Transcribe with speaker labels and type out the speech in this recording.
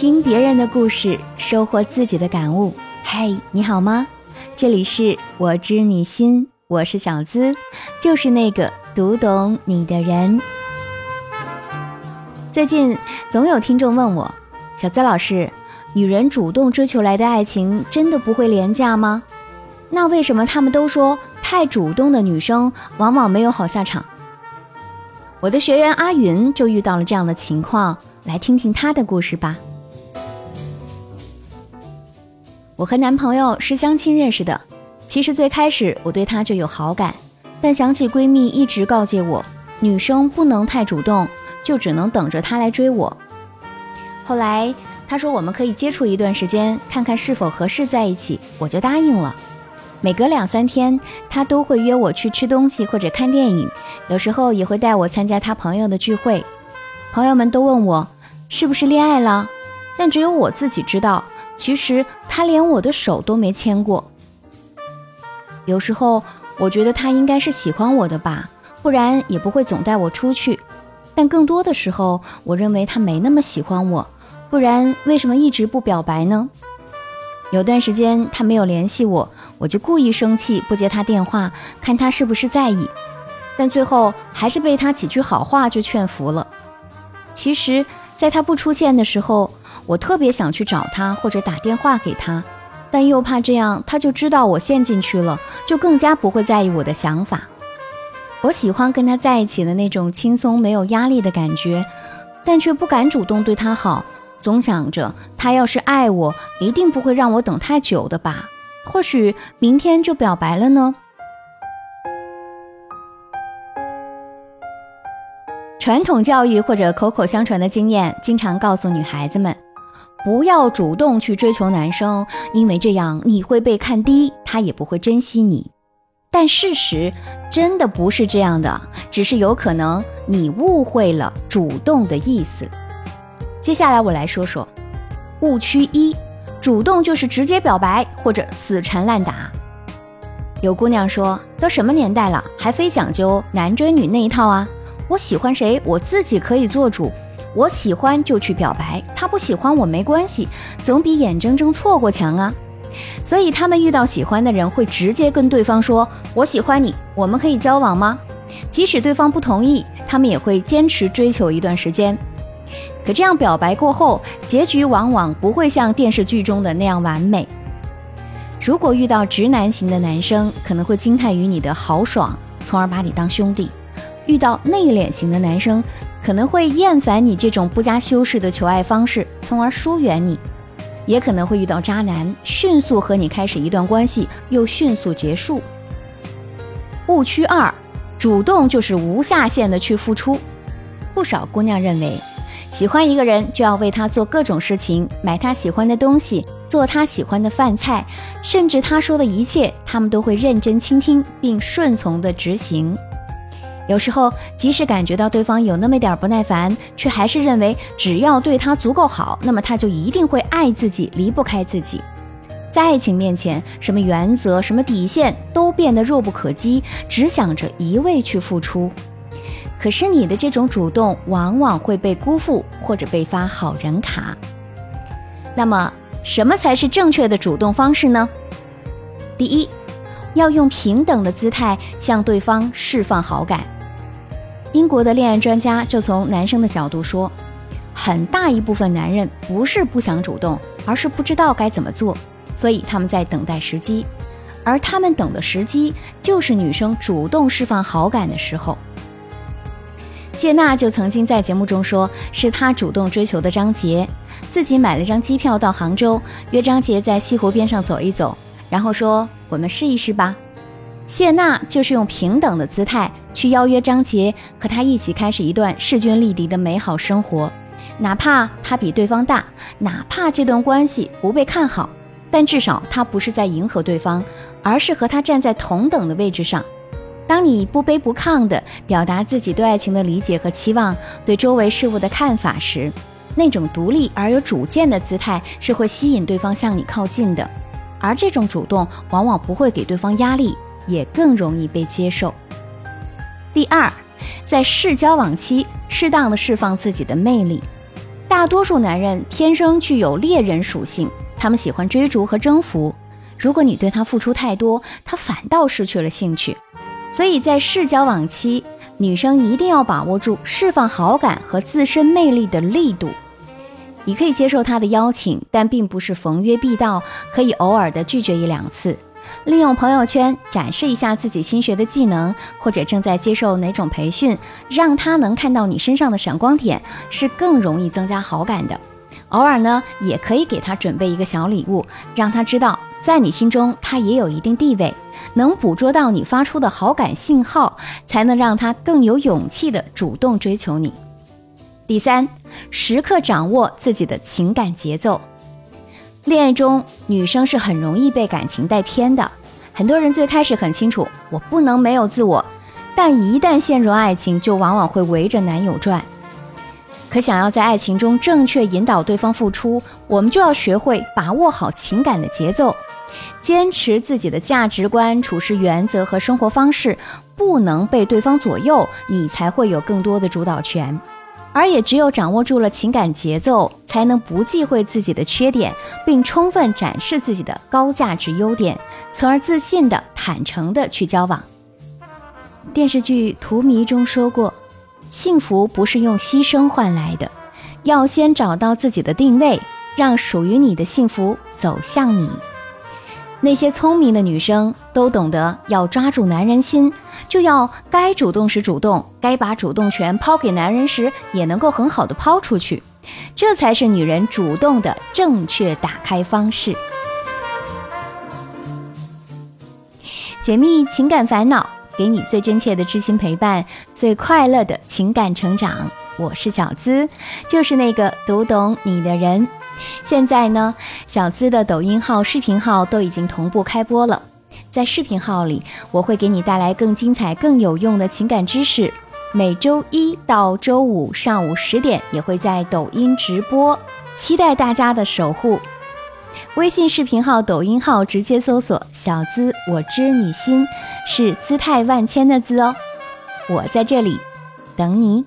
Speaker 1: 听别人的故事，收获自己的感悟。嗨，你好吗？这里是我知你心，我是小资，就是那个读懂你的人。最近总有听众问我，小资老师，女人主动追求来的爱情真的不会廉价吗？那为什么他们都说太主动的女生往往没有好下场？我的学员阿云就遇到了这样的情况，来听听她的故事吧。我和男朋友是相亲认识的，其实最开始我对他就有好感，但想起闺蜜一直告诫我，女生不能太主动，就只能等着他来追我。后来他说我们可以接触一段时间，看看是否合适在一起，我就答应了。每隔两三天，他都会约我去吃东西或者看电影，有时候也会带我参加他朋友的聚会。朋友们都问我是不是恋爱了，但只有我自己知道。其实他连我的手都没牵过。有时候我觉得他应该是喜欢我的吧，不然也不会总带我出去。但更多的时候，我认为他没那么喜欢我，不然为什么一直不表白呢？有段时间他没有联系我，我就故意生气，不接他电话，看他是不是在意。但最后还是被他几句好话就劝服了。其实，在他不出现的时候。我特别想去找他，或者打电话给他，但又怕这样他就知道我陷进去了，就更加不会在意我的想法。我喜欢跟他在一起的那种轻松没有压力的感觉，但却不敢主动对他好，总想着他要是爱我，一定不会让我等太久的吧？或许明天就表白了呢？传统教育或者口口相传的经验，经常告诉女孩子们。不要主动去追求男生，因为这样你会被看低，他也不会珍惜你。但事实真的不是这样的，只是有可能你误会了主动的意思。接下来我来说说误区一：主动就是直接表白或者死缠烂打。有姑娘说：“都什么年代了，还非讲究男追女那一套啊？我喜欢谁，我自己可以做主。”我喜欢就去表白，他不喜欢我没关系，总比眼睁睁错过强啊。所以他们遇到喜欢的人，会直接跟对方说：“我喜欢你，我们可以交往吗？”即使对方不同意，他们也会坚持追求一段时间。可这样表白过后，结局往往不会像电视剧中的那样完美。如果遇到直男型的男生，可能会惊叹于你的豪爽，从而把你当兄弟。遇到内敛型的男生，可能会厌烦你这种不加修饰的求爱方式，从而疏远你；也可能会遇到渣男，迅速和你开始一段关系，又迅速结束。误区二：主动就是无下限的去付出。不少姑娘认为，喜欢一个人就要为他做各种事情，买他喜欢的东西，做他喜欢的饭菜，甚至他说的一切，他们都会认真倾听并顺从的执行。有时候，即使感觉到对方有那么点不耐烦，却还是认为只要对他足够好，那么他就一定会爱自己，离不开自己。在爱情面前，什么原则、什么底线都变得弱不可击，只想着一味去付出。可是你的这种主动，往往会被辜负，或者被发好人卡。那么，什么才是正确的主动方式呢？第一，要用平等的姿态向对方释放好感。英国的恋爱专家就从男生的角度说，很大一部分男人不是不想主动，而是不知道该怎么做，所以他们在等待时机，而他们等的时机就是女生主动释放好感的时候。谢娜就曾经在节目中说，是她主动追求的张杰，自己买了张机票到杭州，约张杰在西湖边上走一走，然后说我们试一试吧。谢娜就是用平等的姿态去邀约张杰和他一起开始一段势均力敌的美好生活，哪怕他比对方大，哪怕这段关系不被看好，但至少他不是在迎合对方，而是和他站在同等的位置上。当你不卑不亢地表达自己对爱情的理解和期望，对周围事物的看法时，那种独立而有主见的姿态是会吸引对方向你靠近的，而这种主动往往不会给对方压力。也更容易被接受。第二，在试交往期，适当的释放自己的魅力。大多数男人天生具有猎人属性，他们喜欢追逐和征服。如果你对他付出太多，他反倒失去了兴趣。所以在试交往期，女生一定要把握住释放好感和自身魅力的力度。你可以接受他的邀请，但并不是逢约必到，可以偶尔的拒绝一两次。利用朋友圈展示一下自己新学的技能，或者正在接受哪种培训，让他能看到你身上的闪光点，是更容易增加好感的。偶尔呢，也可以给他准备一个小礼物，让他知道在你心中他也有一定地位，能捕捉到你发出的好感信号，才能让他更有勇气的主动追求你。第三，时刻掌握自己的情感节奏。恋爱中，女生是很容易被感情带偏的。很多人最开始很清楚，我不能没有自我，但一旦陷入爱情，就往往会围着男友转。可想要在爱情中正确引导对方付出，我们就要学会把握好情感的节奏，坚持自己的价值观、处事原则和生活方式，不能被对方左右，你才会有更多的主导权。而也只有掌握住了情感节奏，才能不忌讳自己的缺点，并充分展示自己的高价值优点，从而自信的、坦诚的去交往。电视剧《荼蘼》中说过，幸福不是用牺牲换来的，要先找到自己的定位，让属于你的幸福走向你。那些聪明的女生都懂得，要抓住男人心，就要该主动时主动，该把主动权抛给男人时，也能够很好的抛出去，这才是女人主动的正确打开方式。解密情感烦恼，给你最真切的知心陪伴，最快乐的情感成长。我是小资，就是那个读懂你的人。现在呢，小资的抖音号、视频号都已经同步开播了。在视频号里，我会给你带来更精彩、更有用的情感知识。每周一到周五上午十点，也会在抖音直播，期待大家的守护。微信视频号、抖音号直接搜索“小资我知你心”，是姿态万千的“资”哦。我在这里等你。